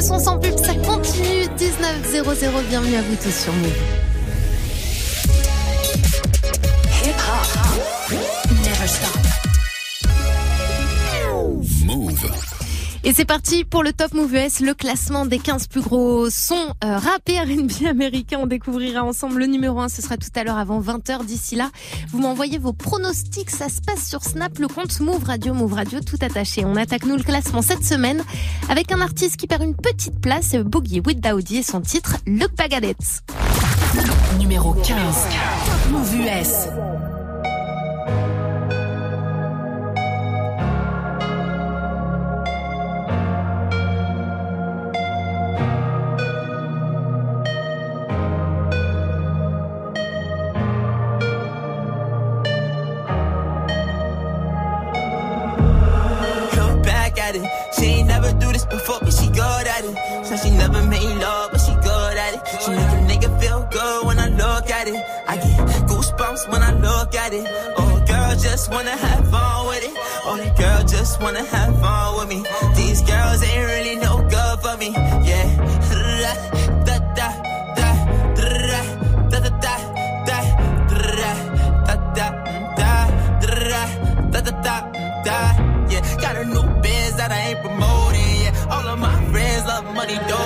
Le son sans pub, ça continue. 19.00, bienvenue à vous tous sur Move. Et c'est parti pour le Top Move US, le classement des 15 plus gros sons euh, rap et R&B américains. On découvrira ensemble le numéro 1, ce sera tout à l'heure avant 20h. D'ici là, vous m'envoyez vos pronostics, ça se passe sur Snap, le compte Move Radio, Move Radio, tout attaché. On attaque nous le classement cette semaine avec un artiste qui perd une petite place, Boogie with Daoudi et son titre Look Bagadette. Numéro 15, Move US. Said she never made love, but she good at it. She make a nigga feel good when I look at it. I get goosebumps when I look at it. Oh, girl, just wanna have fun with it. Oh, girl, just wanna have fun with me. These girls ain't really no good for me. Yeah. Da da da da da da da da da da da da da Yeah, got a new biz that I ain't promoting. Love money, da,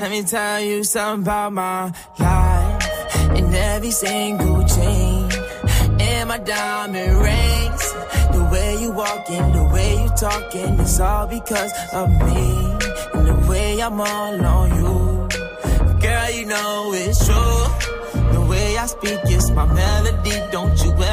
Let me tell you something about my life. and every single chain, and my diamond rings. The way you walking, the way you talking, it's all because of me. And the way I'm all on you. Girl, you know it's true The way I speak, it's my melody.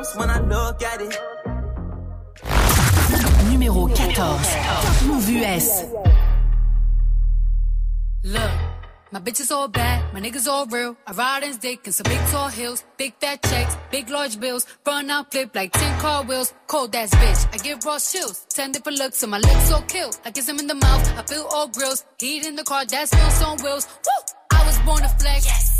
Goosebumps when I look at it. Numéro 14. Move US. Look. My bitch is all bad, my niggas all real. I ride in dick in some big tall hills, big fat checks, big large bills. Run out flip like 10 car wheels. Cold ass bitch, I give raw chills. 10 different looks, so my lips so kill. I kiss him in the mouth, I feel all grills. Heat in the car, that's wheels on wheels. Woo! I was born to flex. Yes.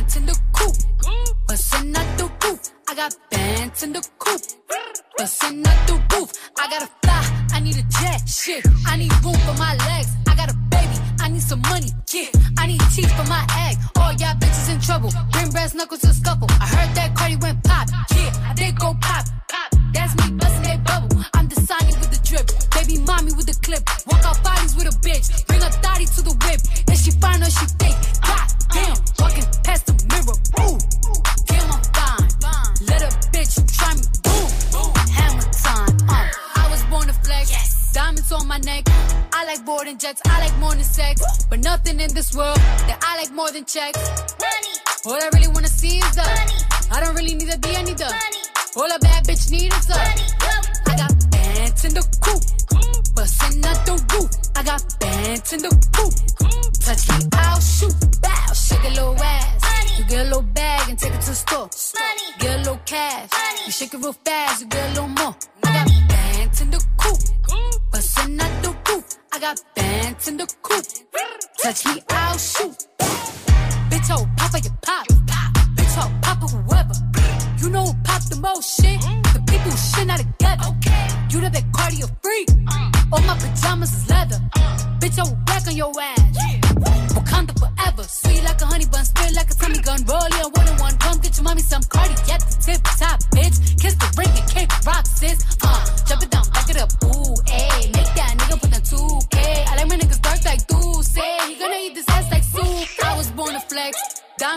bands in the coop, bustin' out the roof. I got bands in the coop, bustin' out the roof. I gotta fly, I need a jet. Shit, I need room for my legs. I got a baby, I need some money. Yeah, I need teeth for my egg. All y'all bitches in trouble. Bring brass knuckles to scuffle. I heard that Cardi went pop. Yeah, did go pop. Pop. That's me busting that bubble. I'm Sonny with the drip. Baby mommy with the clip. Walk out bodies with a bitch. Bring a thotty to the whip. If she fine or she thick. God damn. Walking past the mirror. Ooh. Damn, I'm fine. Let a bitch try me. Boom. Hammer time. Uh. I was born to flex. Yes. Diamonds on my neck I like boarding jets, I like more than sex. But nothing in this world that I like more than checks. Money. All I really wanna see is the money. I don't really need a D, I need the money. All a bad bitch need is the money. Bands in the coop, bustin' out the roof. I got bands in the coop. Touch me, I'll shoot. Bow, shake a little ass. You get a little bag and take it to the store. Get a little cash. You shake it real fast, you get a little more. I got bands in the coop, bustin' out the roof. I got bands in the coop. Touch me, I'll shoot. Bitch, oh, papa, you pop. Bitch, oh, papa, whoever. You know who pop the most shit? The who shit not together. You the big cardio freak. All my pajamas is leather. Bitch, I will back on your ass. Wakanda forever. Sweet like a honey bun, spit like a tummy gun. Roll your one on one. Come get your mommy some cardi at the tip top, bitch. Kiss the ring and kick rock, sis. Uh, jump it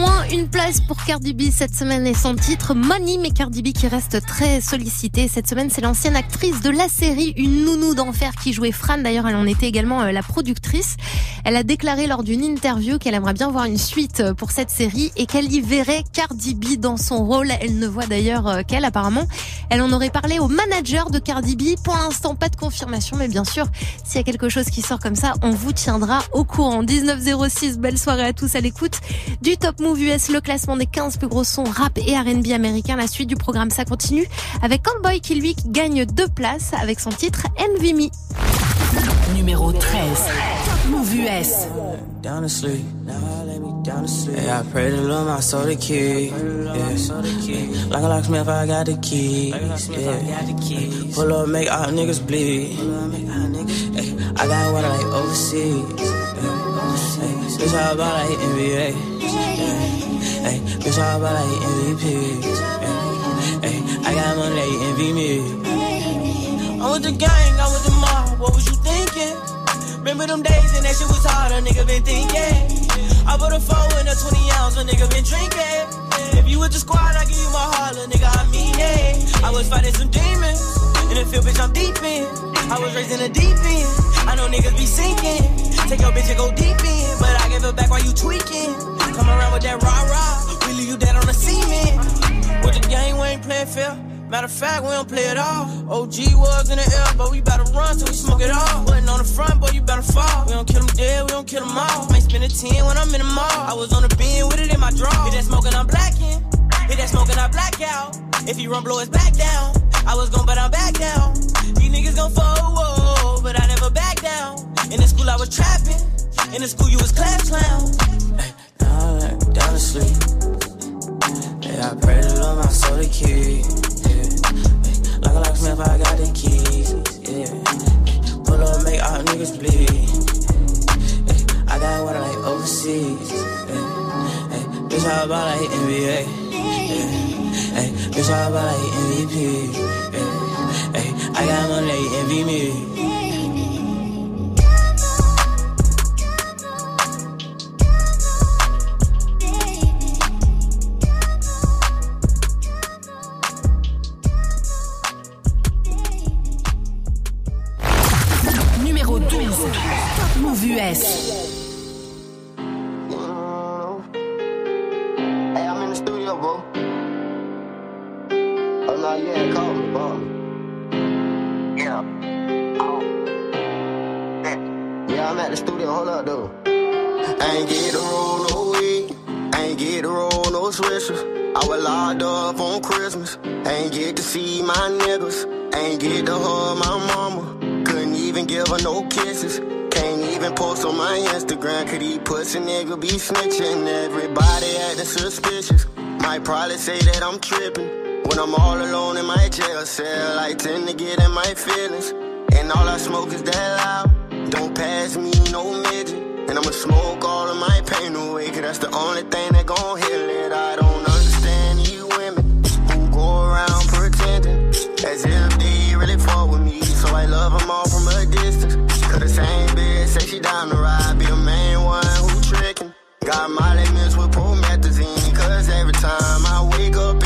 Moins une place pour Cardi B cette semaine et son titre Money, mais Cardi B qui reste très sollicitée. Cette semaine, c'est l'ancienne actrice de la série Une nounou d'enfer qui jouait Fran. D'ailleurs, elle en était également euh, la productrice. Elle a déclaré lors d'une interview qu'elle aimerait bien voir une suite euh, pour cette série et qu'elle y verrait Cardi B dans son rôle. Elle ne voit d'ailleurs euh, qu'elle apparemment. Elle en aurait parlé au manager de Cardi B. Pour l'instant, pas de confirmation, mais bien sûr, s'il y a quelque chose qui sort comme ça, on vous tiendra au courant. 1906, belle soirée à tous à l'écoute du Top Move US, le classement des 15 plus gros sons rap et R&B américains. La suite du programme, ça continue avec Cowboy qui lui gagne deux places avec son titre Envy Me. Numéro 13. Top Move US. down to sleep. Down to sleep. Yeah, I pray to Lord my soul to keep. Yeah. Like a locksmith, I got the keys. Yeah. Pull up, make all niggas bleed. Hey, I got water like overseas. Hey, bitch, how about like NBA? Hey, bitch, how about like MVP? Hey, I got money, they envy me. I'm with the gang, I'm with the mob. What was you thinking? Remember them days and that shit was hard, a nigga been thinking. I put a four in a 20 ounce, a nigga been drinking. If you with the squad, I give you my heart, little nigga, I mean it. I was fighting some demons. In the field, bitch, I'm deep in. I was raised in the deep end. I know niggas be sinking. Take your bitch and go deep in. But I give it back while you tweaking. Come around with that rah rah. We leave you dead on the cement. With the game, we ain't playing fair. Matter of fact, we don't play it all. OG was in the air, but we to run till we smoke it all. Wasn't on the front, boy, you better fall. We don't kill them dead, we don't kill them all. Might spend a 10 when I'm in the mall. I was on the beam with it in my draw. Hit that smoking, I'm blacking. Hit that smoking, I black out. If he run, blow his back down. I was gone, but I'm back down. These niggas gon' fall, whoa, but I never back down. In the school, I was trapping. In the school, you was class clown. Hey, now I like down to sleep. Yeah, I pray to Lord my soul to keep. Yeah. Like a locksmith, I got the keys. Yeah. Pull up, make all niggas bleed. Yeah. I got water like overseas. Hey, bitch, how about like NBA? Yeah. Hey, bitch, how about like MVP? Hey, I got money, envy me. Get to roll no swishers. I was locked up on Christmas. Ain't get to see my niggas. Ain't get to hug my mama. Couldn't even give her no kisses. Can't even post on my Instagram. Could he pussy nigga be snitching? Everybody acting suspicious. Might probably say that I'm tripping. When I'm all alone in my jail cell, I tend to get in my feelings. And all I smoke is that loud. Don't pass me no midget. And I'ma smoke all of my pain away, cause that's the only thing that gon' heal it. I don't understand you women who go around pretending as if they really fall with me. So I love them all from a distance. Cause the same bitch say she down to ride, be the main one who trickin'. Got my limits with promethazine, cause every time I wake up,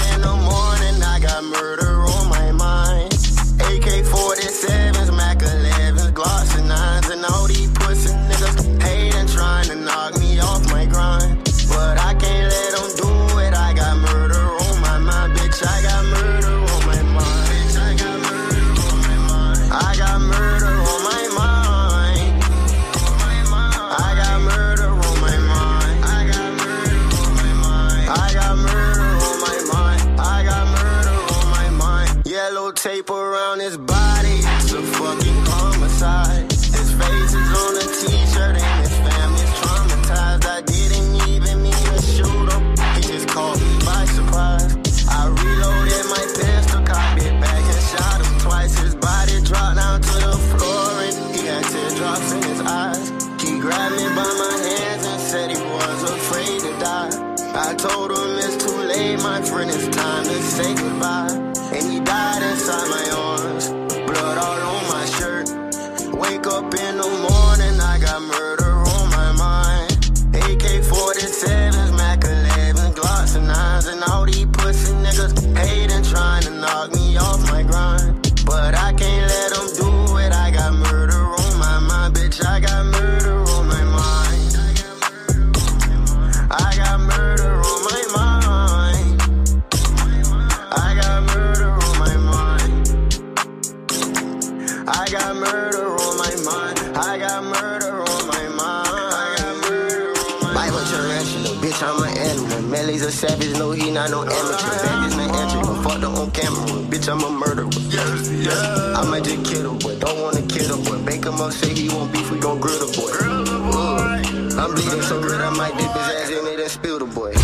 tape around his body. It's a fucking homicide. His face is on a t-shirt and his family's traumatized. I didn't even mean to shoot him. He just caught me by surprise. I reloaded my pistol, cocked it back and shot him twice. His body dropped down to the floor and he had teardrops in his eyes. He grabbed me by my hands and said he was afraid to die. I told him it's too late, my friend, it's time to say goodbye. Bitch, I'm a murderer. Yes, yes. I might just kill the boy, don't wanna kill the boy. Bake him up, say he won't beef, we gon' grill the boy. Ooh. I'm bleeding so red, I might dip his ass in it and spill the boy.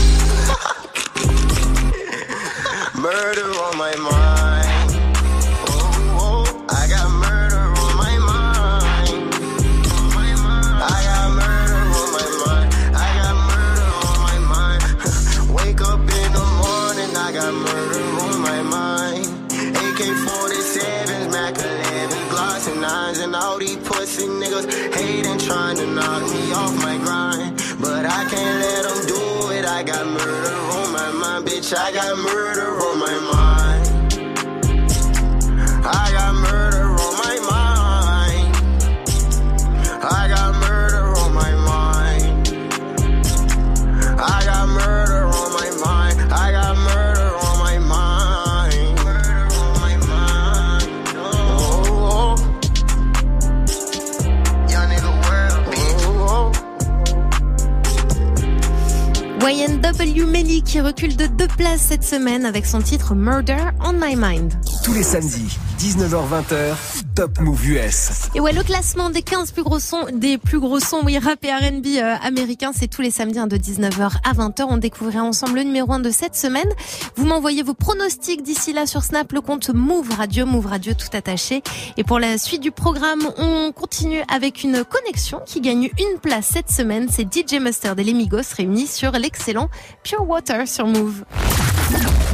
Qui recule de deux places cette semaine avec son titre Murder on My Mind. Tous les samedis, 19h-20h, Top Move US. Et ouais, le classement des 15 plus gros sons, des plus gros sons, oui, rap et R&B euh, américains, c'est tous les samedis hein, de 19h à 20h. On découvrira ensemble le numéro 1 de cette semaine. Vous m'envoyez vos pronostics d'ici là sur Snap, le compte Move Radio, Move Radio tout attaché. Et pour la suite du programme, on continue avec une connexion qui gagne une place cette semaine. C'est DJ Mustard et les Migos réunis sur l'excellent Pure Water sur Move.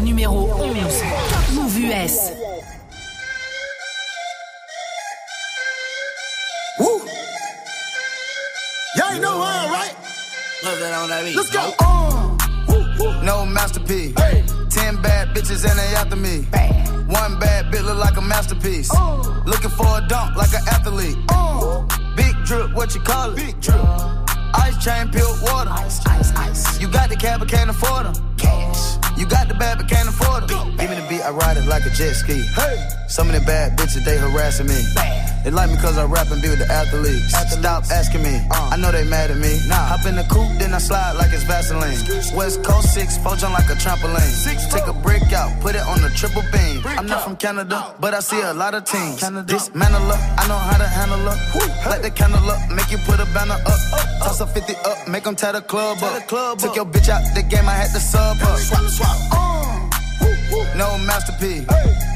Numéro 11. Top Move US. On that beat. Let's go. Uh, woo, woo. No masterpiece. Hey. Ten bad bitches and they after me. One bad bitch look like a masterpiece. Uh. Looking for a dunk like an athlete. Uh, Big drip, what you call it? big drip. Ice chain, pure water. Ice, ice, ice. You got the cab, but can't afford them. Cash. You got the bad, but can't afford them. Give me the beat, I ride it like a jet ski. Hey. Some of the bad bitches, they harassing me. They like me cause I rap and be with the athletes. Stop asking me, Uh. I know they mad at me. Hop in the coupe, then I slide like it's Vaseline. West Coast 6, four jump like a trampoline. Six, Take a brick out, put it on the triple beam. Brick I'm not from Canada, but I see a lot of teams. Canada. Dismantle her, I know how to handle her. Light the candle up, make you put a banner up. Toss a 50 up, make them tie the club Tie up. the club Took up. your bitch out the game, I had to sub up. Swap, swap. Uh, woo, woo. No masterpiece. Hey.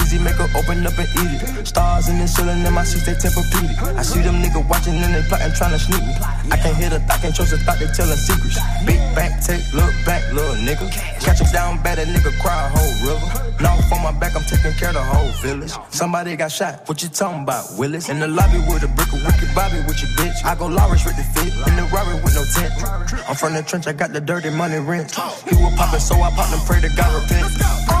easy, make her open up and eat it. Stars in the ceiling in my seats, they tempur-pedic. I see them niggas watching and they plotting, trying to sneak me. I can't hear the thought, can't trust the thought, they telling secrets. Big bank, take, look back, little nigga. Catch him down bad, a nigga cry a whole river. Now on my back, I'm taking care of the whole village. Somebody got shot, what you talking about, Willis? In the lobby with a brick of wicked Bobby with your bitch. I go Lawrence with the fit, in the Rari with no tent. I'm from the trench, I got the dirty money rent. He was poppin', so I popped and pray to God repent.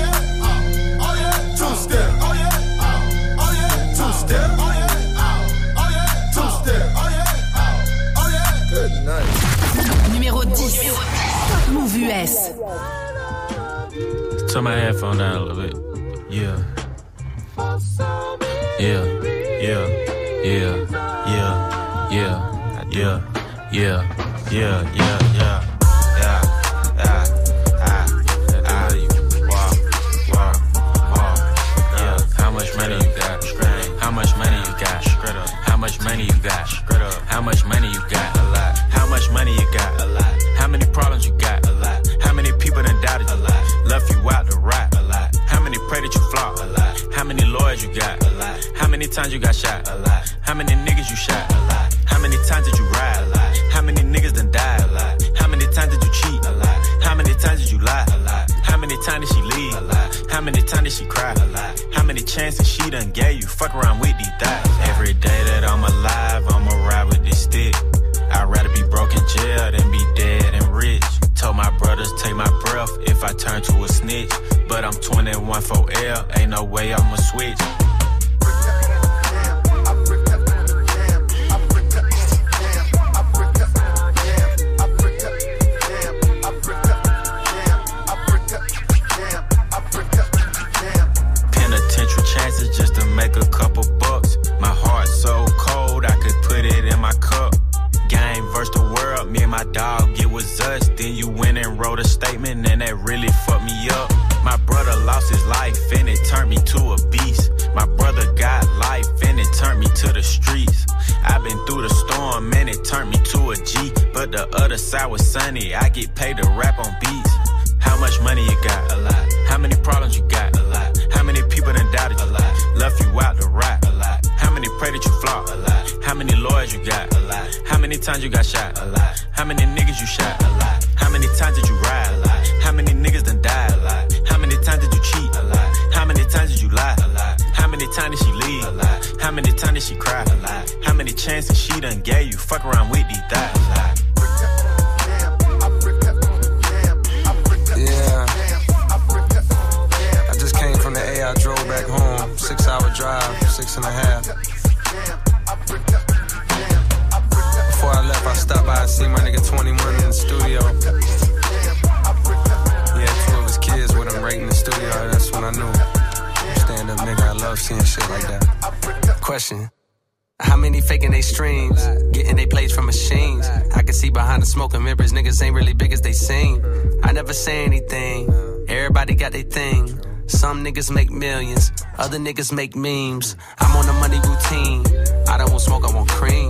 US. Turn my headphone down a little bit. Yeah. Yeah. Yeah. Yeah. Yeah. Yeah. Yeah. Yeah. Yeah. Yeah. Yeah. Ah. Ah. How much money you got? You got? How much money you got? How much money you got? A lot. How much money you got? You got? A lot. How many times you got shot? A lot. How many niggas you shot? A lot. How many times did you ride? A lot. How many niggas done died? A lot. How many times did you cheat? A lot. How many times did you lie? A lot. How many times did she leave? A lot. How many times did she cry? A lot. How many chances she done gave you? Fuck around with these thighs. Every day that I'm alive, I'ma ride with this stick. I'd rather be broke in jail than be dead and rich. Told my brothers take my breath if I turn to a snitch. But I'm 21 for L, ain't no way I'ma switch. Flop? A lot. How many lawyers you got? A lot. How many times you got shot? A lot. How many niggas you shot? A lot. How many times did you ride? A lot. How many niggas done died? A lot. How many times did you cheat? A lot. How many times did you lie? A lot. How many times did she leave? A lot. How many times did she cry? A lot. How many chances she done gave you? Fuck around with these lot. Yeah. I just came from the A. I drove back home. Six hour drive, six and a half. See my nigga 21 in the studio. Had two of his kids with him right in the studio. That's when I knew. Stand up nigga, I love seeing shit like that. Question. How many faking they streams? Getting they plays from machines. I can see behind the smoke and mirrors, niggas ain't really big as they seem. I never say anything. Everybody got their thing. Some niggas make millions, other niggas make memes. I'm on the money routine. I don't want smoke, I want cream.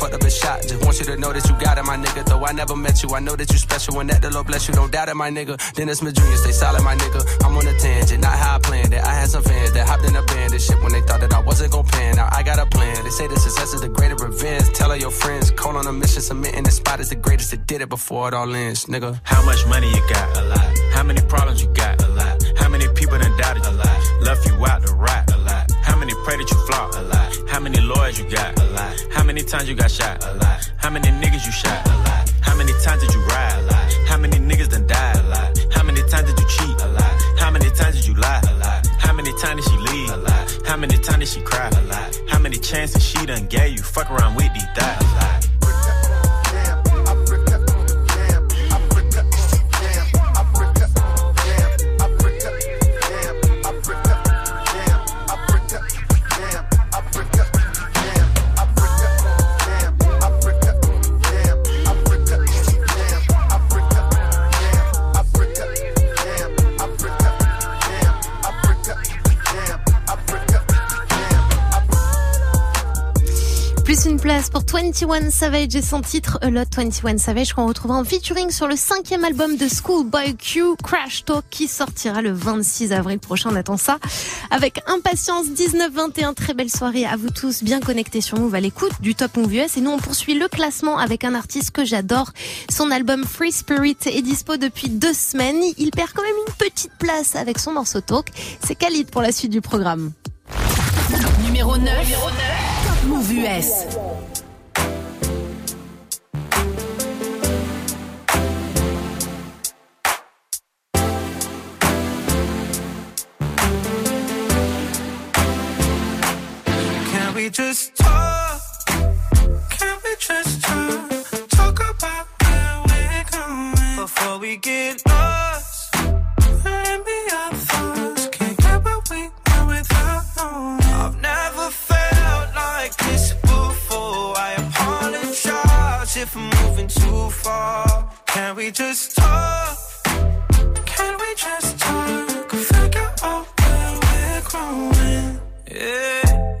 fucked up his shot. Just want you to know that you got it, my nigga. Though I never met you, I know that you special and that the Lord bless you. Don't doubt it, my nigga. Dennis Jr., stay solid, my nigga. I'm on a tangent, not how I planned it. I had some fans that hopped in a band and shit when they thought that I wasn't gon' pan. Now I got a plan. They say the success is the greater revenge. Tell all your friends, call on a mission, submitting the spot is the greatest that did it before it all ends, nigga. How much money you got? A lot. How many you got shot. 21 Savage et son titre A Lot 21 Savage qu'on retrouvera en featuring sur le cinquième album de Schoolboy Q, Crash Talk, qui sortira le 26 avril prochain. On attend ça avec impatience. 19-21, très belle soirée à vous tous, bien connectés sur Move à l'écoute du Top Move US. Et nous, on poursuit le classement avec un artiste que j'adore. Son album Free Spirit est dispo depuis deux semaines. Il perd quand même une petite place avec son morceau Talk. C'est Khalid pour la suite du programme. Numéro 9. Top Move US. Just talk? Can we just talk? Talk about where we're going before we get lost. Let me our thoughts. Can't get what we want without knowing. I've never felt like this before. I apologize if I'm moving too far. Can we just talk? Can we just talk? Figure out where we're growing. Yeah.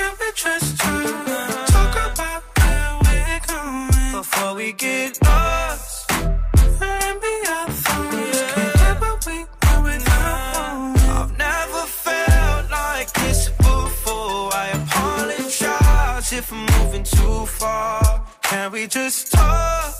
Can we just talk? Talk about where we're going before we get lost. And be our thoughts. Can't get what we want without. I've never felt like this before. I apologize if I'm moving too far. Can we just talk?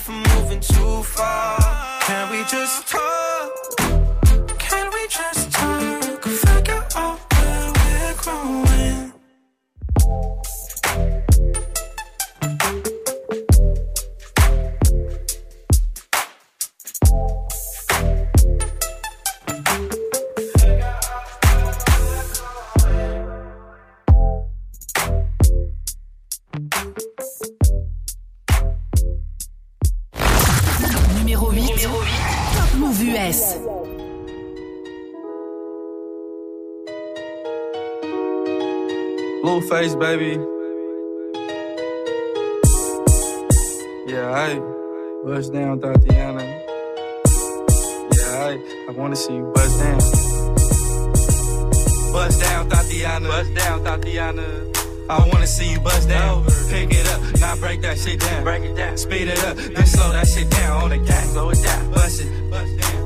If I'm moving too far. Can we just talk? Blueface, baby. Yeah, I bust down, Tatiana. Yeah, I, I wanna see you bust down. Bust down, Tatiana. Bust down, Tatiana. I wanna see you bust down. Pick it up, now break that shit down. Break it down. Speed it up, then slow that shit down on the gang. Slow it down. Bust it,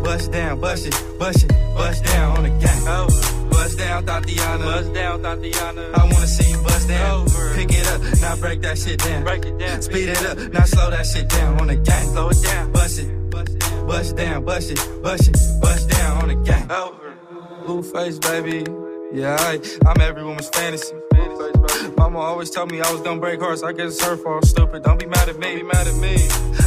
bust down, bust it, bust it, bust down on the gang. Bust down, Tatiana. Bust down, Tatiana. I wanna see you bust down. Over. Pick it up, now break that shit down. Break it down. Speed it up, now slow that shit down on the gang. Slow it down. Bust it, bust down, bust it, bust it, bust down on the gang. Over. Blueface, baby. Yeah, I, I'm every woman's fantasy. Mama always told me I was gonna break hearts. I guess it's her fault. Stupid. Don't be mad at me. Be mad at me.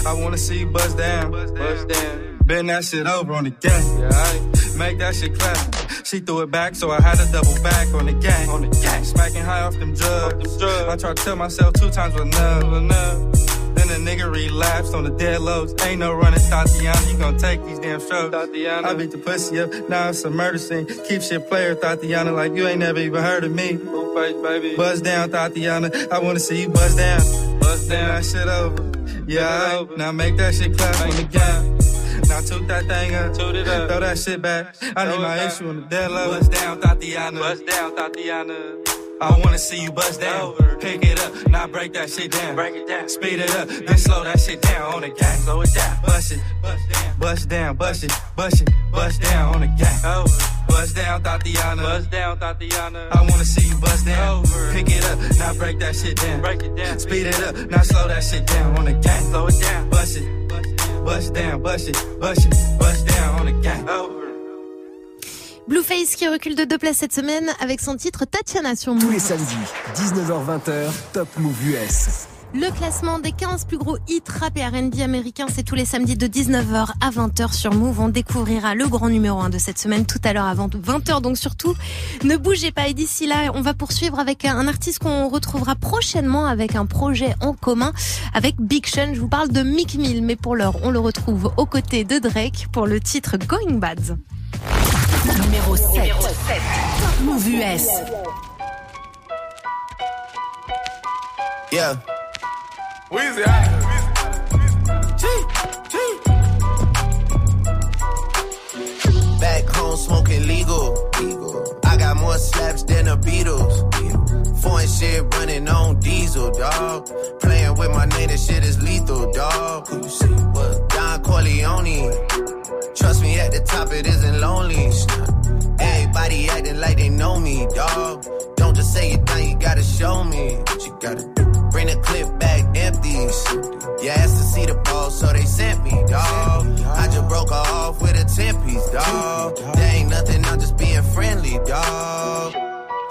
I wanna see you buzz down. Buzz down. Bend that shit over on the gang. Yeah, I make that shit clap. She threw it back, so I had to double back on the gang. On the gang. Smacking high off them drugs. I tried to tell myself two times was enough. enough. Then the nigga relapsed on the dead lows. Ain't no running, Tatiana. You gon' take these damn strokes. Tatiana. I beat the pussy up. Now it's a murder scene. Keep shit player, Tatiana, like you ain't never even heard of me. Blueface, baby. Buzz down, Tatiana. I wanna see you buzz down. Buzz down. That shit over. Yeah, now make that shit clap on the gang. Now toot that thing up, toot it up, throw that shit back. I need my issue on the dead low. Buzz down, Tatiana. Buzz down, Tatiana. I wanna see you bust down. Pick it up, now break that shit down. Break it down. Speed it up, then slow that shit down on the gang. Slow it down. Bust it, bust down, bust down, bust it, bust it, bust down on the gang. Over. Bust down, Tatiana. Bust down, Tatiana. I wanna see you bust down. Over. Pick it up, now break that shit down. Break it down. Speed it up, now slow that shit down on the gang. Slow it down. Bust it, bust down, bust it, bust it, bust down on the gang. Over. Blueface qui recule de deux places cette semaine avec son titre Tatiana sur Tous Move. les samedis, 19h-20h, Top Move US. Le classement des 15 plus gros hits rap et R&B américains, c'est tous les samedis de 19h à 20h sur Move. On découvrira le grand numéro 1 de cette semaine tout à l'heure avant 20h. Donc surtout, ne bougez pas. Et d'ici là, on va poursuivre avec un artiste qu'on retrouvera prochainement avec un projet en commun avec Big Sean. Je vous parle de Mick Mill, mais pour l'heure, on le retrouve aux côtés de Drake pour le titre Going Bad. Numéro 7. Top Move US. Yeah. Weezy, Back home smoking legal. legal. I got more slaps than the Beatles. Foreign shit running on diesel, dog. Playing with my name, this shit is lethal, dog. Who you see? What? Don Corleone. Trust me, at the top it isn't lonely. Everybody acting like they know me, dog. Don't just say it now, you gotta show me what you gotta. Bring the clip back empties. You asked to see the ball, so they sent me, dog. I just broke off with a 10 piece, dog. There ain't nothing, I'm just being friendly, dog.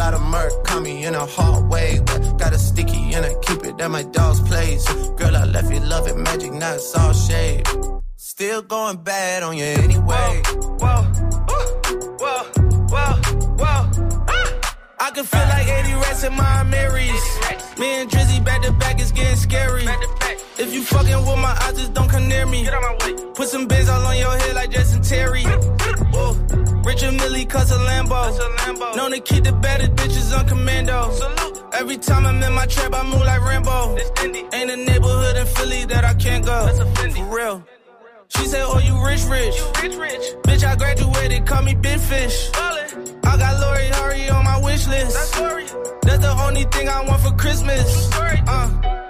lot of murk caught me in a hard way. But got a sticky and I keep it at my dog's place. Girl, I left you love it magic, not it's all shade. Still going bad on you anyway. Whoa, whoa, whoa, whoa. whoa. I can feel like 80 rats in my Marys. Me and Drizzy back to back is getting scary. If you fucking with my eyes, just don't come near me. Put some bins all on your head like Justin Terry. Whoa. Richard Mille cuss a Lambo. Known to keep the baddest bitches on commando. Salute. Every time I'm in my trap, I move like Rambo. Ain't a neighborhood in Philly that I can't go. that's a For real. She said, Oh, you rich, rich. You rich, rich. Bitch, I graduated, call me Big Fish. I got Lori Harvey on my wish list. That's. That's the only thing I want for Christmas. Uh.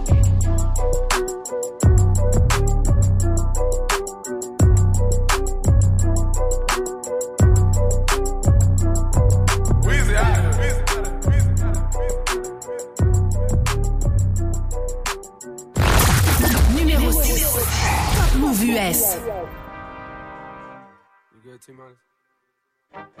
US. You good, T-Minus?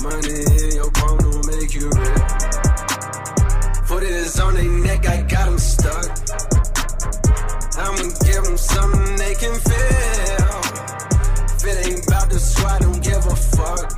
Money in your palm will make you real. Foot is on their neck, I got them stuck. I'ma give them something they can feel. If it ain't about the squad, don't give a fuck.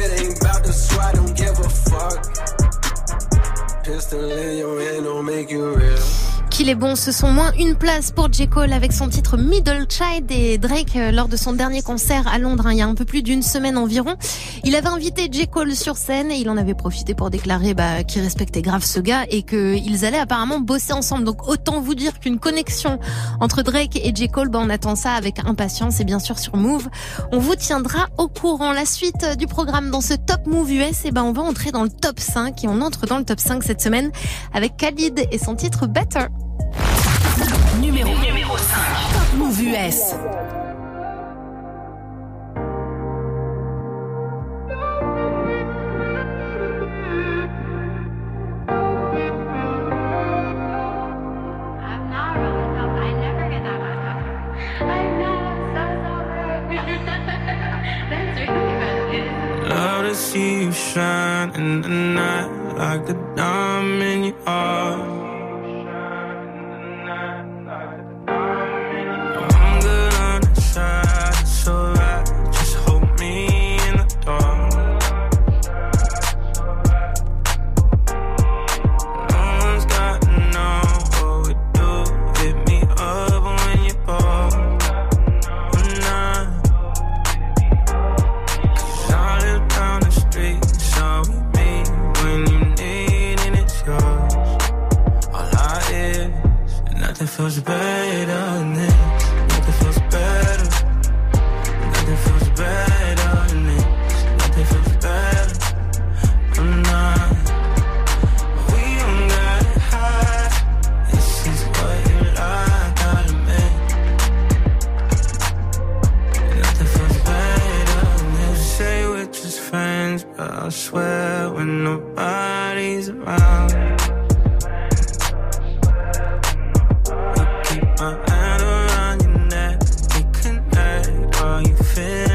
If it ain't about the squad, don't give a fuck. Pistol in your hand don't make you real. Qu'il est bon, ce sont moins une place pour J. Cole avec son titre Middle Child et Drake euh, lors de son dernier concert à Londres hein, il y a un peu plus d'une semaine environ. Il avait invité J. Cole sur scène et il en avait profité pour déclarer bah, qu'il respectait grave ce gars et qu'ils allaient apparemment bosser ensemble. Donc autant vous dire qu'une connexion entre Drake et J. Cole, bah, on attend ça avec impatience et bien sûr sur Move. On vous tiendra au courant. La suite euh, du programme dans ce Top Move US, et ben on va entrer dans le top 5 et on entre dans le top 5 cette semaine avec Khalid et son titre Better. US. See you shine in the night like a diamond in your how you feel.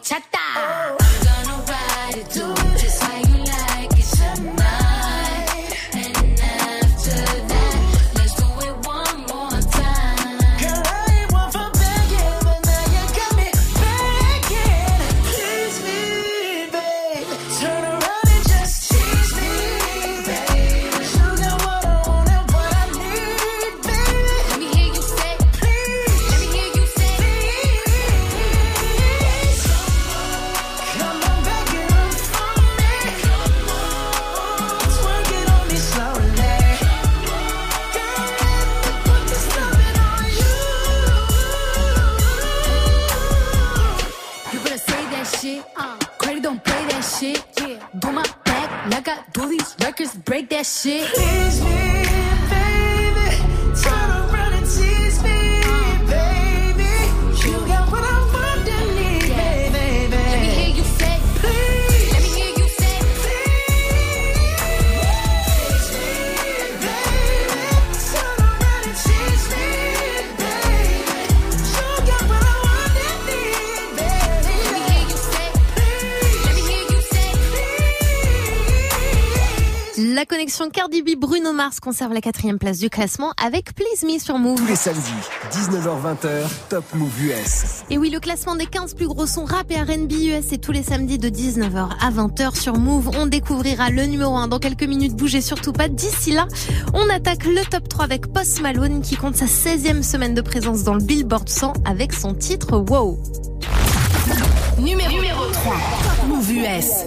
Pussy horchata. I'm Mars conserve la quatrième place du classement avec Please Me sur Move. Tous les samedis, 19h20h, Top Move US. Et oui, le classement des 15 plus gros sons rap et R&B US est tous les samedis de 19h à 20h sur Move. On découvrira le numéro 1 dans quelques minutes. Bougez surtout pas. D'ici là, on attaque le top 3 avec Post Malone qui compte sa 16e semaine de présence dans le Billboard 100 avec son titre Wow. Numéro, numéro 3. Move US.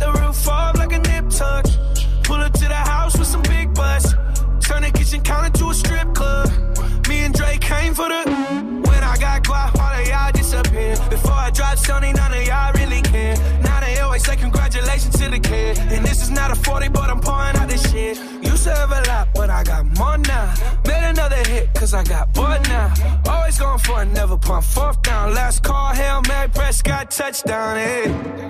The roof off like a nip tuck. Pull up to the house with some big butts. Turn the kitchen counter to a strip club. Me and Drake came for the. When I got guap, all of y'all disappear. Before I drop Stoney, none of y'all really care. Now they always say congratulations to the kid. And this is not a 40, but I'm pouring out this shit. Used to have a lot, but I got more now. Made another hit, cause I got bored now. Always going for it, never pump fourth down. Last call, Hail Mary, Prescott, touchdown, hey.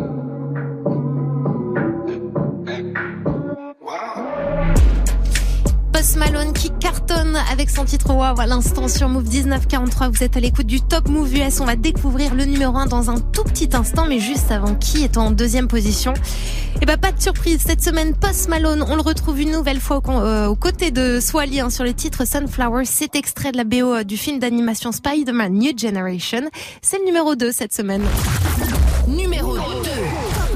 Post Malone qui cartonne avec son titre Wow à l'instant sur Move 1943. Vous êtes à l'écoute du Top Move US. On va découvrir le numéro 1 dans un tout petit instant, mais juste avant qui est en deuxième position? Et bah pas de surprise, cette semaine Post Malone, on le retrouve une nouvelle fois au, euh, aux côtés de Swally hein, sur le titre Sunflower. C'est extrait de la BO euh, du film d'animation Spider-Man New Generation. C'est le numéro 2 cette semaine. Numéro 2.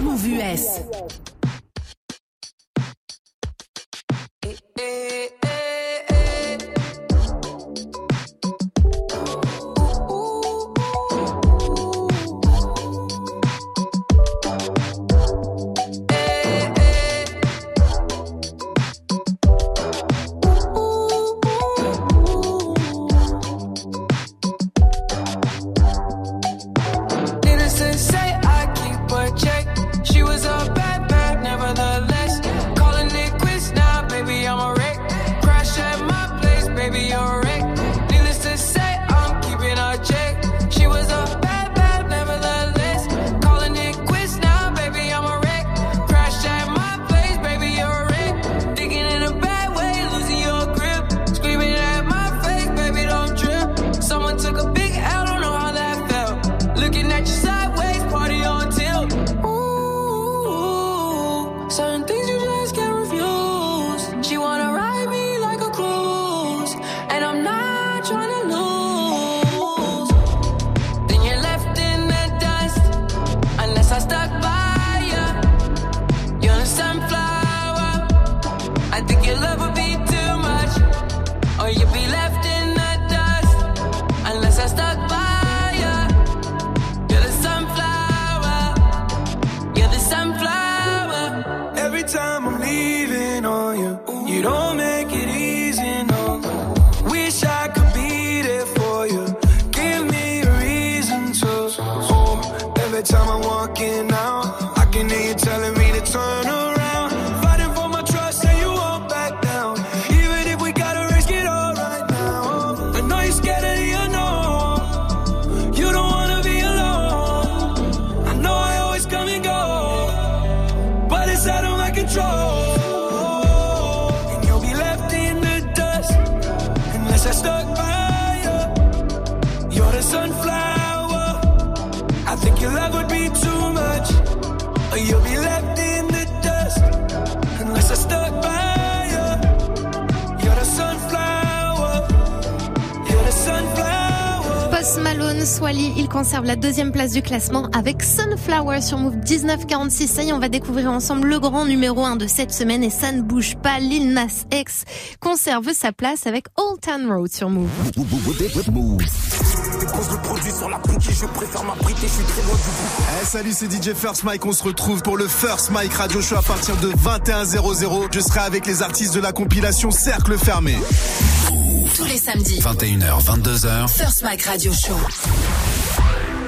Move US. Needless classement avec Sunflower sur Move 1946. Ça y est, on va découvrir ensemble le grand numéro 1 de cette semaine et ça ne bouge pas. Lil Nas X conserve sa place avec Old Town Road sur Move. Dépose le produit sur la boutique, je préfère m'abriter, je suis très loin du bout. Salut, c'est DJ First Mike. On se retrouve pour le First Mike Radio Show à partir de 21h00. Je serai avec les artistes de la compilation Cercle Fermé. Tous les samedis. 21h, 22h. First Mike Radio Show.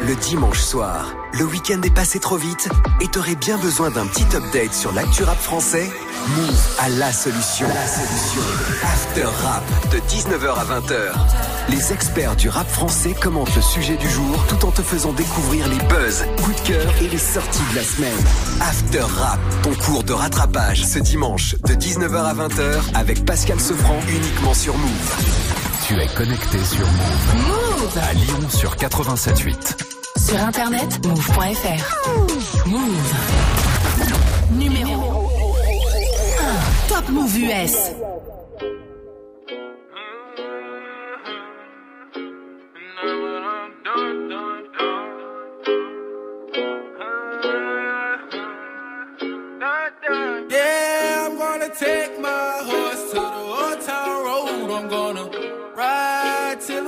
Le dimanche soir, le week-end est passé trop vite et t'aurais bien besoin d'un petit update sur l'actu rap français? Move à la solution. La solution. After Rap de 19h à 20h. Les experts du rap français commentent le sujet du jour tout en te faisant découvrir les buzz, coups de cœur et les sorties de la semaine. After Rap, ton cours de rattrapage ce dimanche de 19h à 20h avec Pascal Sefranc uniquement sur Move. Tu es connecté sur Move. Move À Lyon sur 87.8. Sur internet, move.fr. Move. Numéro 1. Top Move US.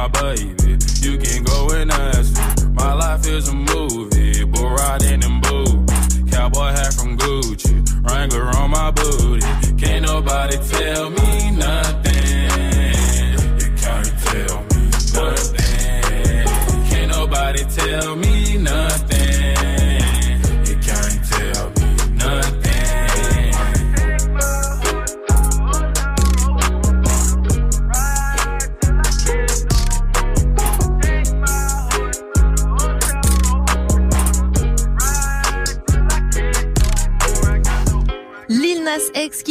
my baby. You can go and ask her. My life is a movie, but riding in boots. Cowboy hat from Gucci, Wrangler on my booty. Can't nobody tell me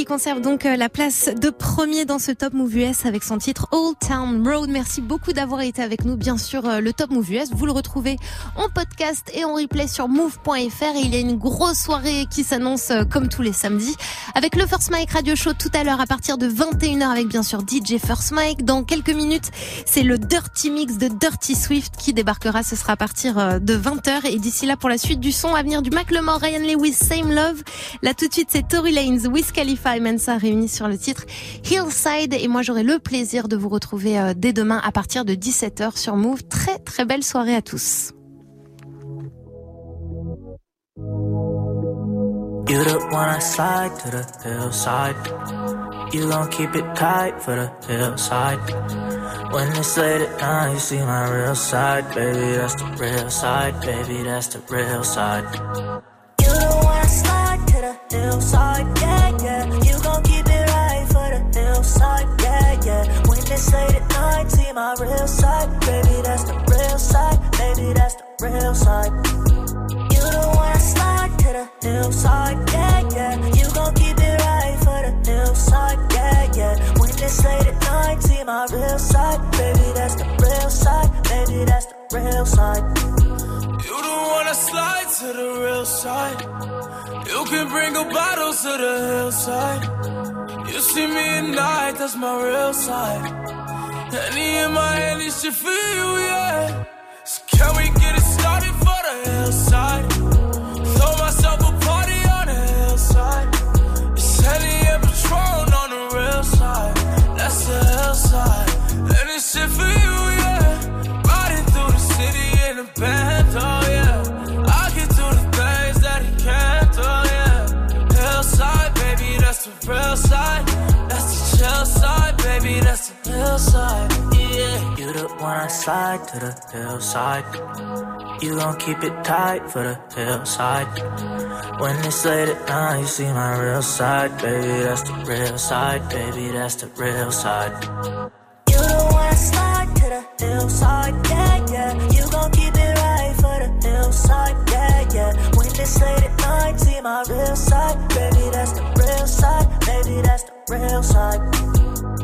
conserve donc euh, la place de premier dans ce Top Move US avec son titre Old Town Road. Merci beaucoup d'avoir été avec nous. Bien sûr, euh, le Top Move US, vous le retrouvez en podcast et en replay sur move.fr il y a une grosse soirée qui s'annonce euh, comme tous les samedis avec le First Mike Radio Show tout à l'heure à partir de 21h avec bien sûr DJ First Mike. Dans quelques minutes, c'est le Dirty Mix de Dirty Swift qui débarquera. Ce sera à partir de 20h et d'ici là pour la suite du son à venir du Macklemore, Ryan Lewis, Same Love. Là tout de suite, c'est Tory Lanez, Wiz Khalifa Mensa réunis sur le titre Hillside. Et moi, j'aurai le plaisir de vous retrouver euh, dès demain à partir de 17h sur Move. Très, très belle soirée à tous. When it's late at you see my real side, baby. That's the real side, it's late at night, see my real side, baby. That's the real side, baby. That's the real side. You one I slide to the hillside, yeah, yeah. You gon' keep it right for the hillside, yeah, yeah. When it's late at night, see my real side, baby. That's the real side, baby. That's the real side. You don't wanna slide to the real side. You can bring a bottle to the hillside. You see me at night, that's my real side. Henny in my hand, this shit for you, yeah. So can we get it started for the hillside? Throw myself a party on the hillside. It's Henny and Patron on the real side. That's the hillside. And this shit for you, slide to the hillside. You gon' keep it tight for the hillside. When it's late at night, you see my real side, baby. That's the real side, baby. That's the real side. You don't wanna slide to the hillside, yeah, yeah. You gon' keep it right for the hillside, yeah, yeah. When it's late at night, see my real side, baby. That's the real side, baby. That's the real side.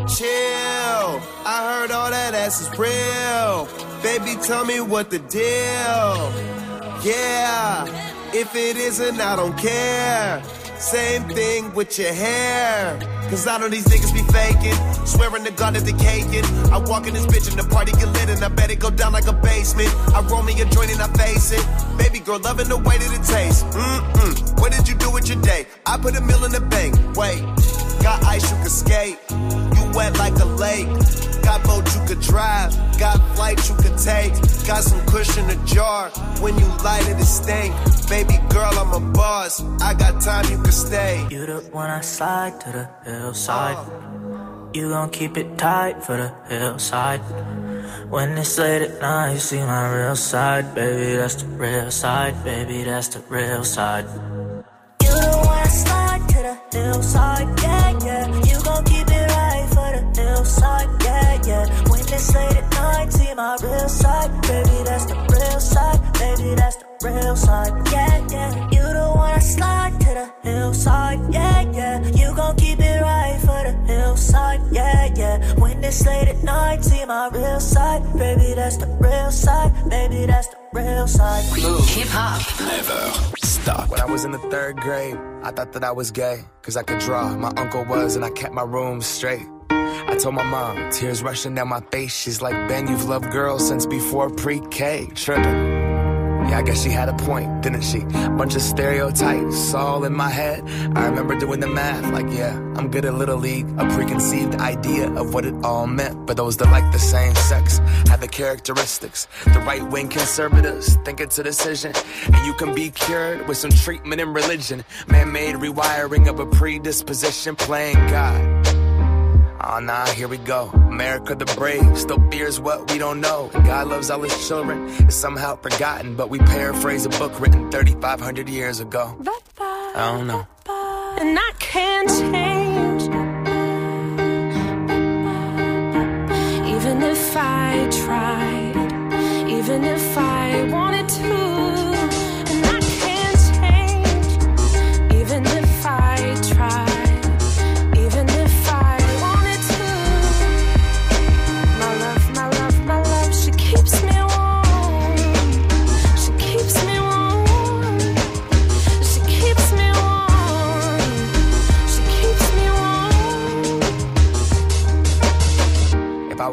Chill, I heard all that ass is real. Baby, tell me what the deal. Yeah, if it isn't, I don't care. Same thing with your hair. Cause I know these niggas be faking. Swearing to God that they caking. I walk in this bitch and the party get lit and I bet it go down like a basement. I roll me a joint and I face it. Baby girl, loving the way that it tastes. Mm-mm. What did you do with your day? I put a meal in the bank. Wait, got ice you can skate. Wet like a lake. Got boat you could drive. Got flight you could take. Got some cushion a jar. When you light it, it stink. Baby girl, I'm a boss. I got time, you can stay. You the one I slide to the hillside. You gon' keep it tight for the hillside. When it's late at night, you see my real side, baby. That's the real side, baby. That's the real side. Night, see my real side, baby. That's the real side, baby. That's the real side, yeah, yeah. You don't wanna slide to the hillside, yeah, yeah. You gon' keep it right for the hillside, yeah, yeah. When it's late at night, see my real side, baby. That's the real side, baby. That's the real side. Hip hop. Never stop. When I was in the third grade, I thought that I was gay. Cause I could draw. My uncle was, and I kept my room straight. I told my mom, tears rushing down my face. She's like, Ben, you've loved girls since before pre K. Tripping. Yeah, I guess she had a point, didn't she? Bunch of stereotypes all in my head. I remember doing the math, like, yeah, I'm good at Little League. A preconceived idea of what it all meant. But those that like the same sex have the characteristics. The right wing conservatives think it's a decision. And you can be cured with some treatment and religion. Man made rewiring of a predisposition, playing God. Oh nah, here we go. America the brave still fears what we don't know. And God loves all his children. It's somehow forgotten, but we paraphrase a book written 3,500 years ago. I don't know. And I can't change. Even if I tried, even if I wanted to.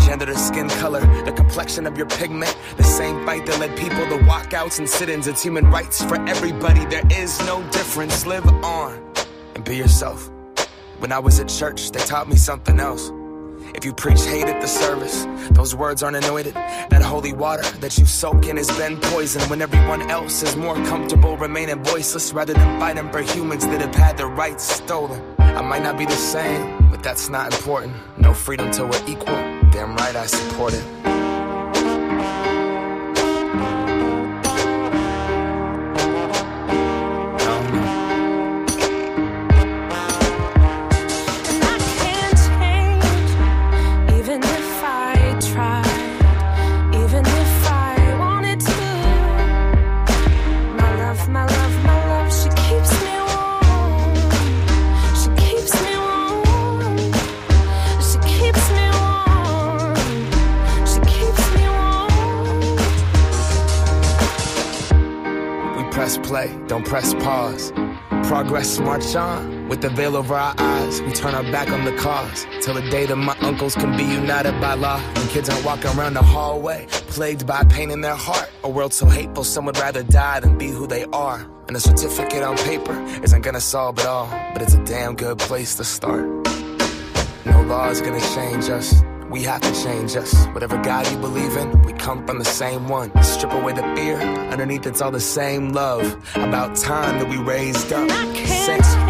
gender skin color, the complexion of your pigment. The same fight that led people to walkouts and sit-ins. It's human rights for everybody. There is no difference. Live on and be yourself. When I was at church, they taught me something else. If you preach hate at the service, those words aren't anointed. That holy water that you soak in has been poisoned when everyone else is more comfortable remaining voiceless rather than fighting for humans that have had their rights stolen. I might not be the same, but that's not important. No freedom till we're equal. Damn right I support it. Play, don't press pause. Progress march on. With the veil over our eyes, we turn our back on the cause. Till the day that my uncles can be united by law. And kids aren't walking around the hallway, plagued by pain in their heart. A world so hateful, some would rather die than be who they are. And a certificate on paper isn't gonna solve it all, but it's a damn good place to start. No law is gonna change us. We have to change us. Whatever God you believe in, we come from the same one. Strip away the fear, underneath it's all the same love. About time that we raised up. Same.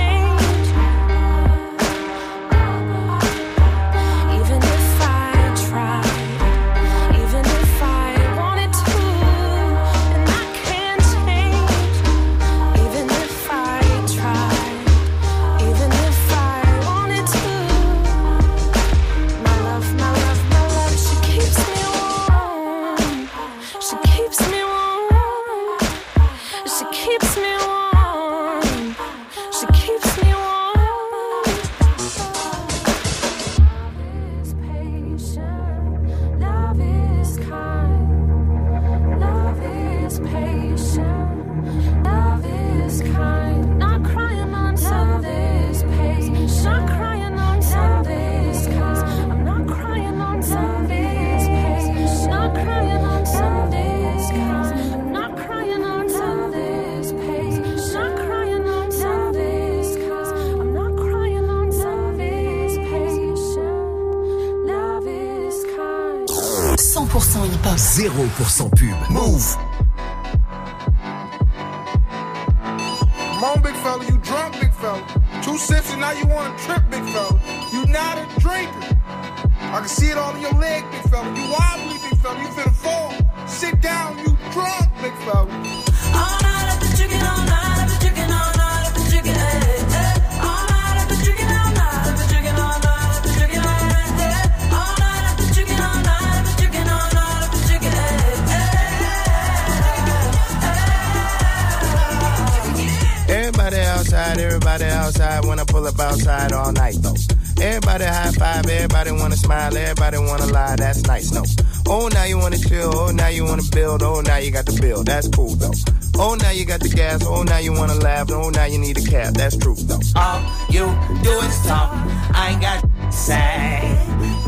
Outside. When I pull up outside all night though. Everybody high five, everybody wanna smile, everybody wanna lie. That's nice, no. Oh, now you wanna chill, oh, now you wanna build, oh, now you got the bill. That's cool though. Oh, now you got the gas, oh, now you wanna laugh, oh, now you need a cab. That's true though. All you do is talk. I ain't got to say.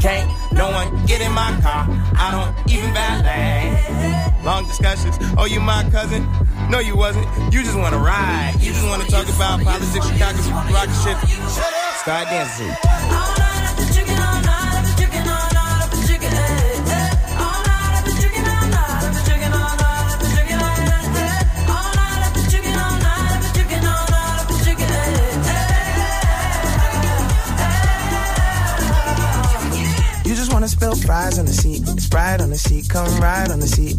Can't no one get in my car. I don't even valet. Long discussions. Oh, you my cousin? No, you wasn't. You just wanna ride. You just wanna talk about politics, Chicago, rocket shit. Start dancing. You just wanna spill fries on the seat, Sprite on the seat, come ride on the seat.